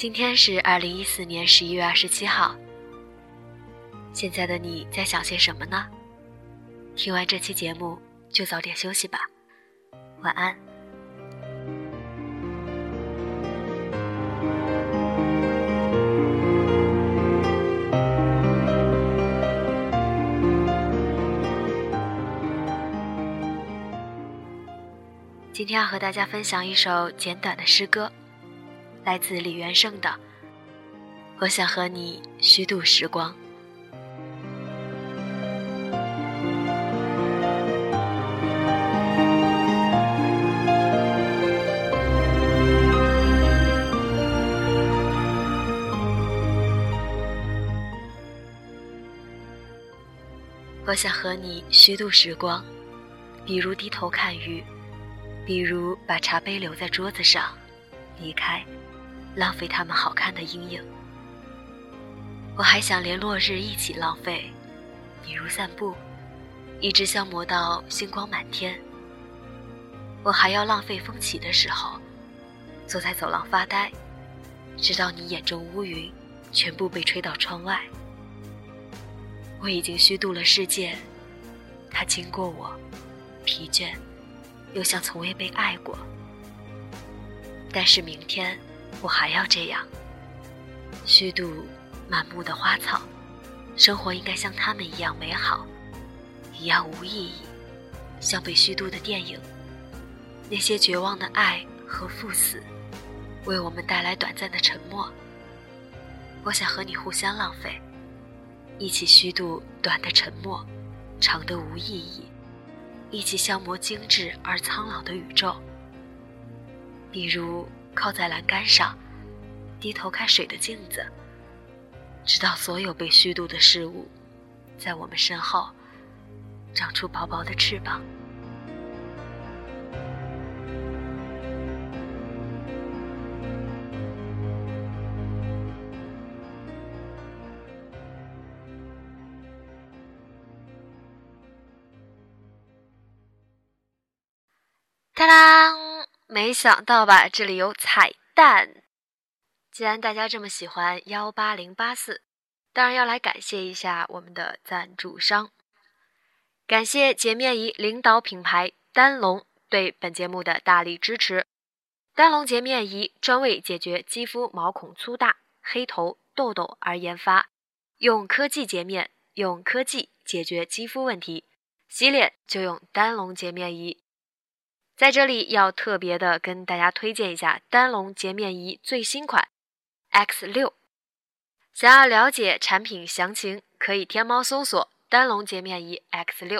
今天是二零一四年十一月二十七号。现在的你在想些什么呢？听完这期节目就早点休息吧，晚安。今天要和大家分享一首简短的诗歌。来自李元胜的《我想和你虚度时光》。我想和你虚度时光，比如低头看鱼，比如把茶杯留在桌子上，离开。浪费他们好看的阴影，我还想连落日一起浪费，比如散步，一直消磨到星光满天。我还要浪费风起的时候，坐在走廊发呆，直到你眼中乌云全部被吹到窗外。我已经虚度了世界，它经过我，疲倦，又像从未被爱过。但是明天。我还要这样虚度满目的花草，生活应该像他们一样美好，一样无意义，像被虚度的电影。那些绝望的爱和赴死，为我们带来短暂的沉默。我想和你互相浪费，一起虚度短的沉默，长的无意义，一起消磨精致而苍老的宇宙。比如。靠在栏杆上，低头看水的镜子，直到所有被虚度的事物，在我们身后长出薄薄的翅膀。没想到吧，这里有彩蛋！既然大家这么喜欢幺八零八四，当然要来感谢一下我们的赞助商。感谢洁面仪领导品牌丹龙对本节目的大力支持。丹龙洁面仪专为解决肌肤毛孔粗大、黑头、痘痘而研发，用科技洁面，用科技解决肌肤问题，洗脸就用丹龙洁面仪。在这里要特别的跟大家推荐一下丹龙洁面仪最新款 X 六。想要了解产品详情，可以天猫搜索丹龙洁面仪 X 六。